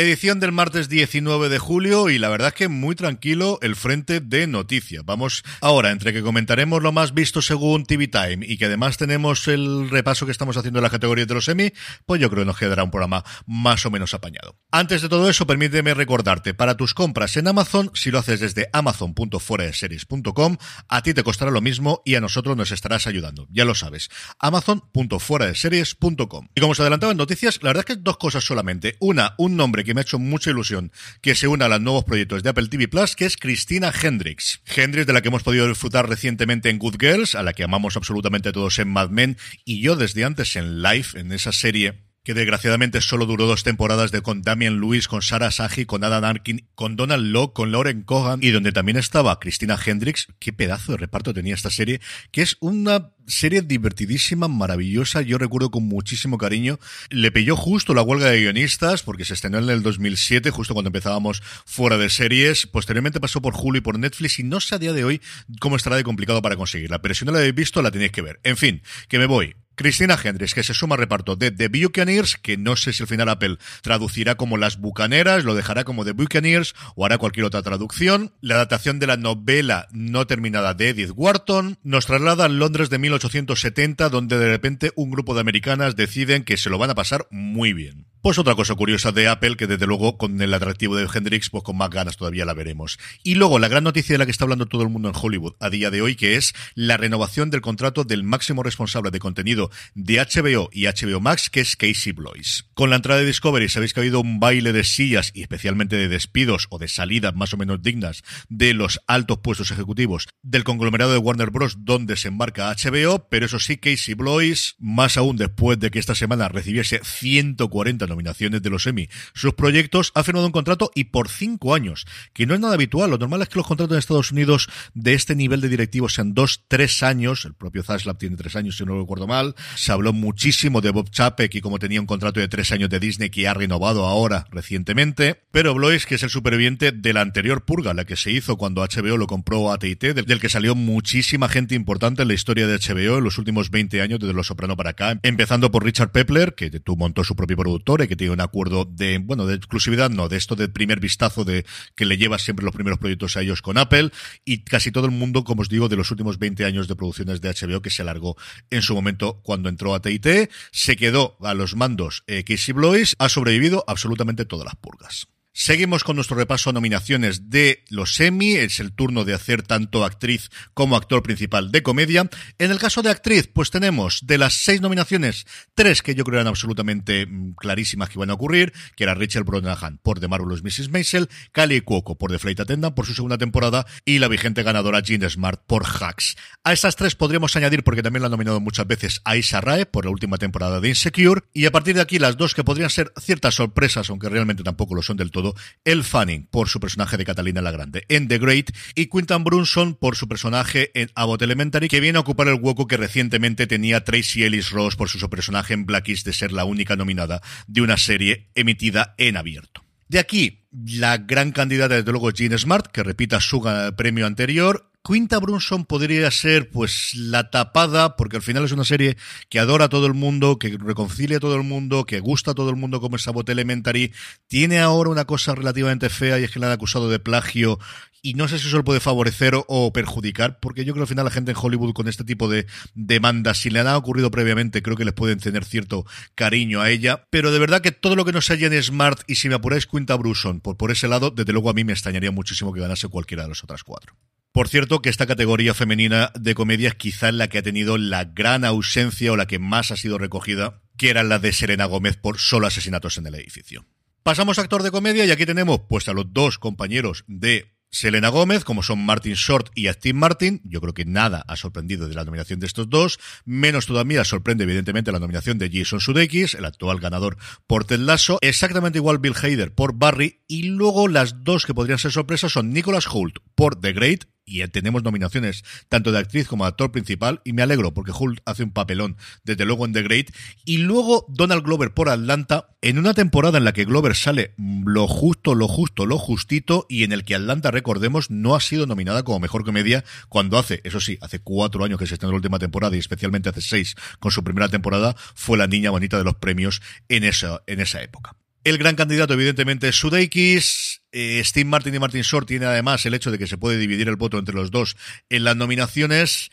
Edición del martes 19 de julio y la verdad es que muy tranquilo el frente de noticias. Vamos ahora, entre que comentaremos lo más visto según TV Time y que además tenemos el repaso que estamos haciendo en las categorías de los Emmy, pues yo creo que nos quedará un programa más o menos apañado. Antes de todo eso, permíteme recordarte, para tus compras en Amazon, si lo haces desde amazon.fueradeseries.com, a ti te costará lo mismo y a nosotros nos estarás ayudando. Ya lo sabes, amazon.fueradeseries.com. Y como os adelantaba en noticias, la verdad es que dos cosas solamente. Una, un nombre que me ha hecho mucha ilusión que se una a los nuevos proyectos de Apple TV Plus, que es Cristina Hendricks. Hendricks, de la que hemos podido disfrutar recientemente en Good Girls, a la que amamos absolutamente todos en Mad Men, y yo desde antes en Life, en esa serie que desgraciadamente solo duró dos temporadas de con Damian Lewis, con Sarah Sahi, con Adam Arkin, con Donald Locke, con Lauren Cohan y donde también estaba Cristina Hendricks. Qué pedazo de reparto tenía esta serie, que es una serie divertidísima, maravillosa, yo recuerdo con muchísimo cariño. Le pilló justo la huelga de guionistas, porque se estrenó en el 2007, justo cuando empezábamos fuera de series. Posteriormente pasó por Hulu y por Netflix, y no sé a día de hoy cómo estará de complicado para conseguirla, pero si no la habéis visto, la tenéis que ver. En fin, que me voy. Cristina Hendricks, que se suma al reparto de The Buccaneers, que no sé si al final Apple traducirá como Las Bucaneras, lo dejará como The Buccaneers o hará cualquier otra traducción. La adaptación de la novela no terminada de Edith Wharton nos traslada a Londres de 1870, donde de repente un grupo de americanas deciden que se lo van a pasar muy bien. Pues otra cosa curiosa de Apple, que desde luego con el atractivo de Hendrix, pues con más ganas todavía la veremos. Y luego la gran noticia de la que está hablando todo el mundo en Hollywood a día de hoy, que es la renovación del contrato del máximo responsable de contenido de HBO y HBO Max, que es Casey Blois. Con la entrada de Discovery sabéis que ha habido un baile de sillas y especialmente de despidos o de salidas más o menos dignas de los altos puestos ejecutivos del conglomerado de Warner Bros. donde se embarca HBO, pero eso sí, Casey Blois, más aún después de que esta semana recibiese 140 nominaciones de los Emmy, sus proyectos, ha firmado un contrato y por cinco años, que no es nada habitual. Lo normal es que los contratos en Estados Unidos de este nivel de directivos sean dos, tres años. El propio Zaslav tiene tres años, si no recuerdo mal. Se habló muchísimo de Bob Chapek y como tenía un contrato de tres años de Disney que ha renovado ahora recientemente. Pero Blois, que es el superviviente de la anterior purga, la que se hizo cuando HBO lo compró a T&T, del que salió muchísima gente importante en la historia de HBO en los últimos 20 años, desde Los Soprano para acá. Empezando por Richard Pepler, que montó su propio productor que tiene un acuerdo de, bueno, de exclusividad, no, de esto de primer vistazo de que le lleva siempre los primeros proyectos a ellos con Apple y casi todo el mundo, como os digo, de los últimos 20 años de producciones de HBO que se alargó en su momento cuando entró a T&T, se quedó a los mandos eh, Casey Blois, ha sobrevivido absolutamente todas las purgas. Seguimos con nuestro repaso a nominaciones de los Emmy. Es el turno de hacer tanto actriz como actor principal de comedia. En el caso de actriz, pues tenemos de las seis nominaciones, tres que yo creo eran absolutamente mm, clarísimas que iban a ocurrir, que era Rachel Brosnahan por The Marvelous Mrs. Maisel, Kali Cuoco por The Flight Attendant por su segunda temporada y la vigente ganadora Jean Smart por Hacks. A estas tres podríamos añadir, porque también la han nominado muchas veces, a Isa Rae por la última temporada de Insecure. Y a partir de aquí, las dos que podrían ser ciertas sorpresas, aunque realmente tampoco lo son del todo, el Fanning por su personaje de Catalina la Grande en The Great y Quintan Brunson por su personaje en Abbott Elementary que viene a ocupar el hueco que recientemente tenía Tracy Ellis Ross por su personaje en Blackish de ser la única nominada de una serie emitida en abierto. De aquí, la gran candidata, desde luego, Jean Smart, que repita su premio anterior, Quinta Brunson podría ser pues la tapada, porque al final es una serie que adora a todo el mundo, que reconcilia a todo el mundo, que gusta a todo el mundo como es Sabot Elementary. Tiene ahora una cosa relativamente fea y es que la han acusado de plagio y no sé si eso le puede favorecer o, perjudicar, porque yo creo que al final la gente en Hollywood con este tipo de demandas, si le han ocurrido previamente, creo que les pueden tener cierto cariño a ella. Pero de verdad que todo lo que no sea en Smart y si me apuráis Quinta Brunson por, por ese lado, desde luego a mí me extrañaría muchísimo que ganase cualquiera de las otras cuatro. Por cierto, que esta categoría femenina de comedia es quizá la que ha tenido la gran ausencia o la que más ha sido recogida, que era la de Serena Gómez por solo asesinatos en el edificio. Pasamos a actor de comedia y aquí tenemos pues a los dos compañeros de Selena Gómez, como son Martin Short y Steve Martin, yo creo que nada ha sorprendido de la nominación de estos dos, menos todavía sorprende evidentemente la nominación de Jason Sudeikis, el actual ganador por Ted Lasso, exactamente igual Bill Hader por Barry, y luego las dos que podrían ser sorpresas son Nicholas Hoult por The Great, y tenemos nominaciones tanto de actriz como de actor principal, y me alegro porque Hulk hace un papelón, desde luego en The Great, y luego Donald Glover por Atlanta, en una temporada en la que Glover sale lo justo, lo justo, lo justito, y en el que Atlanta, recordemos, no ha sido nominada como mejor comedia cuando hace, eso sí, hace cuatro años que se estrenó la última temporada, y especialmente hace seis con su primera temporada, fue la niña bonita de los premios en esa, en esa época. El gran candidato, evidentemente, es Sudeikis. Eh, Steve Martin y Martin Short tiene además el hecho de que se puede dividir el voto entre los dos en las nominaciones.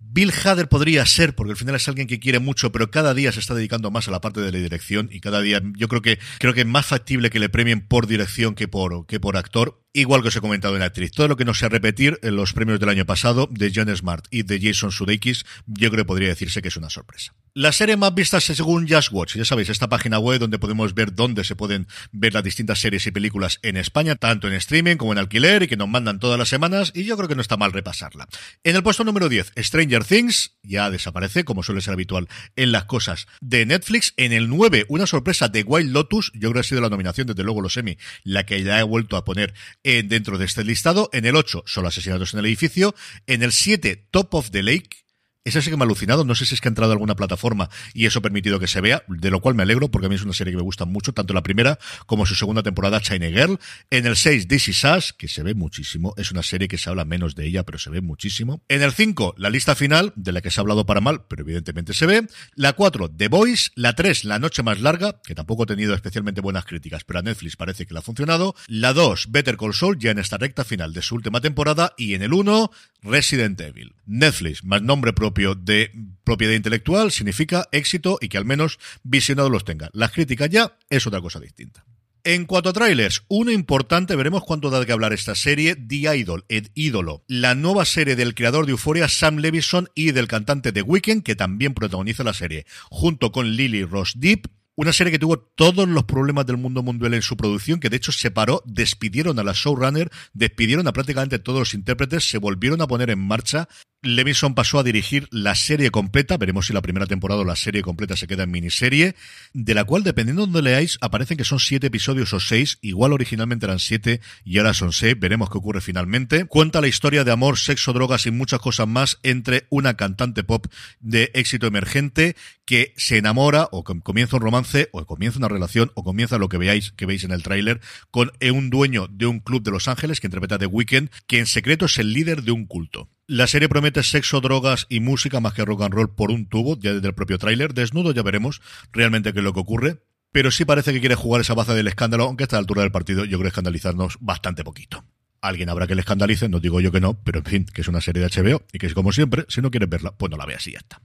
Bill Hader podría ser, porque al final es alguien que quiere mucho, pero cada día se está dedicando más a la parte de la dirección y cada día yo creo que creo que es más factible que le premien por dirección que por que por actor. Igual que os he comentado en la actriz. Todo lo que no sea repetir en los premios del año pasado de John Smart y de Jason Sudeikis, yo creo que podría decirse que es una sorpresa. La serie más vista según Just Watch, ya sabéis, esta página web donde podemos ver dónde se pueden ver las distintas series y películas en España, tanto en streaming como en alquiler, y que nos mandan todas las semanas, y yo creo que no está mal repasarla. En el puesto número 10, Stranger Things, ya desaparece, como suele ser habitual en las cosas de Netflix. En el 9, una sorpresa de Wild Lotus, yo creo que ha sido la nominación, desde luego los Emmy, la que ya he vuelto a poner dentro de este listado. En el 8, solo asesinatos en el edificio. En el 7, Top of the Lake, esa sí que me ha alucinado, no sé si es que ha entrado a alguna plataforma y eso ha permitido que se vea, de lo cual me alegro porque a mí es una serie que me gusta mucho, tanto la primera como su segunda temporada, China Girl. En el 6, This Is Us, que se ve muchísimo, es una serie que se habla menos de ella, pero se ve muchísimo. En el 5, la lista final, de la que se ha hablado para mal, pero evidentemente se ve. La 4, The Boys. La 3, La Noche Más Larga, que tampoco ha tenido especialmente buenas críticas, pero a Netflix parece que le ha funcionado. La 2, Better Call Saul, ya en esta recta final de su última temporada. Y en el 1, Resident Evil. Netflix, más nombre propio de propiedad intelectual, significa éxito y que al menos visionados los tenga. Las críticas ya es otra cosa distinta. En cuanto a trailers, uno importante, veremos cuánto da que hablar esta serie, The Idol, el ídolo, la nueva serie del creador de Euphoria, Sam Levison, y del cantante de Weekend, que también protagoniza la serie, junto con Lily Ross Deep, una serie que tuvo todos los problemas del mundo mundial en su producción, que de hecho se paró, despidieron a la showrunner, despidieron a prácticamente todos los intérpretes, se volvieron a poner en marcha Levinson pasó a dirigir la serie completa, veremos si la primera temporada o la serie completa se queda en miniserie, de la cual, dependiendo de donde leáis, aparecen que son siete episodios o seis, igual originalmente eran siete y ahora son seis, veremos qué ocurre finalmente. Cuenta la historia de amor, sexo, drogas y muchas cosas más entre una cantante pop de éxito emergente que se enamora o comienza un romance o comienza una relación o comienza lo que veáis, que veis en el tráiler, con un dueño de un club de Los Ángeles que interpreta The Weeknd, que en secreto es el líder de un culto. La serie promete sexo, drogas y música más que rock and roll por un tubo, ya desde el propio tráiler. Desnudo ya veremos realmente qué es lo que ocurre. Pero sí parece que quiere jugar esa baza del escándalo, aunque a esta altura del partido yo creo escandalizarnos bastante poquito. Alguien habrá que le escandalice, no digo yo que no, pero en fin, que es una serie de HBO y que como siempre, si no quieres verla, pues no la veas y ya está.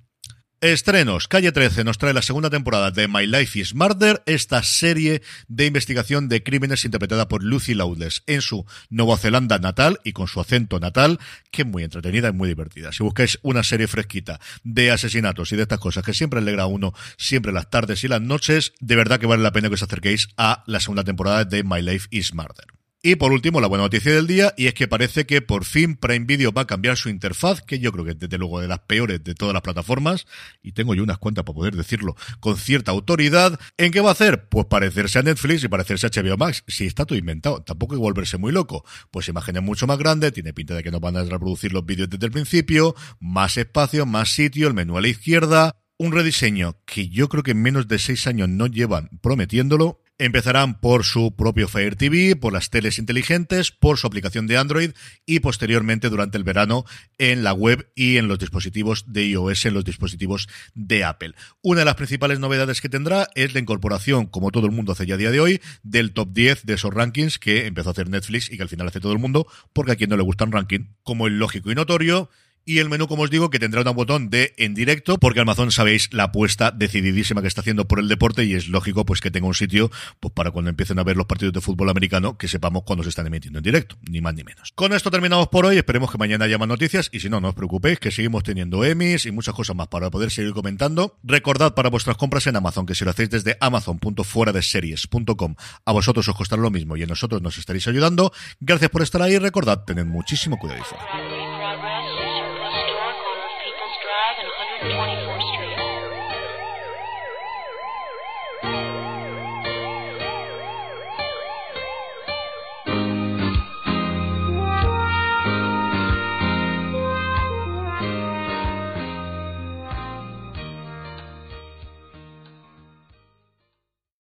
Estrenos. Calle 13 nos trae la segunda temporada de My Life is Murder, esta serie de investigación de crímenes interpretada por Lucy Loudless en su Nueva Zelanda natal y con su acento natal, que es muy entretenida y muy divertida. Si buscáis una serie fresquita de asesinatos y de estas cosas que siempre alegra a uno, siempre las tardes y las noches, de verdad que vale la pena que os acerquéis a la segunda temporada de My Life is Murder. Y por último, la buena noticia del día, y es que parece que por fin Prime Video va a cambiar su interfaz, que yo creo que es desde luego de las peores de todas las plataformas, y tengo yo unas cuentas para poder decirlo con cierta autoridad. ¿En qué va a hacer? Pues parecerse a Netflix y parecerse a HBO Max. Si está todo inventado, tampoco hay que volverse muy loco. Pues imágenes mucho más grandes, tiene pinta de que nos van a reproducir los vídeos desde el principio, más espacio, más sitio, el menú a la izquierda, un rediseño que yo creo que en menos de seis años no llevan prometiéndolo Empezarán por su propio Fire TV, por las teles inteligentes, por su aplicación de Android y posteriormente durante el verano en la web y en los dispositivos de iOS, en los dispositivos de Apple. Una de las principales novedades que tendrá es la incorporación, como todo el mundo hace ya a día de hoy, del top 10 de esos rankings que empezó a hacer Netflix y que al final hace todo el mundo, porque a quien no le gusta un ranking, como el lógico y notorio, y el menú, como os digo, que tendrá un botón de en directo, porque Amazon sabéis la apuesta decididísima que está haciendo por el deporte y es lógico pues que tenga un sitio pues para cuando empiecen a ver los partidos de fútbol americano que sepamos cuándo se están emitiendo en directo, ni más ni menos. Con esto terminamos por hoy, esperemos que mañana haya más noticias y si no, no os preocupéis que seguimos teniendo Emmys y muchas cosas más para poder seguir comentando. Recordad para vuestras compras en Amazon que si lo hacéis desde amazon.fueradeseries.com a vosotros os costará lo mismo y a nosotros nos estaréis ayudando. Gracias por estar ahí, recordad, tened muchísimo cuidado y fuera.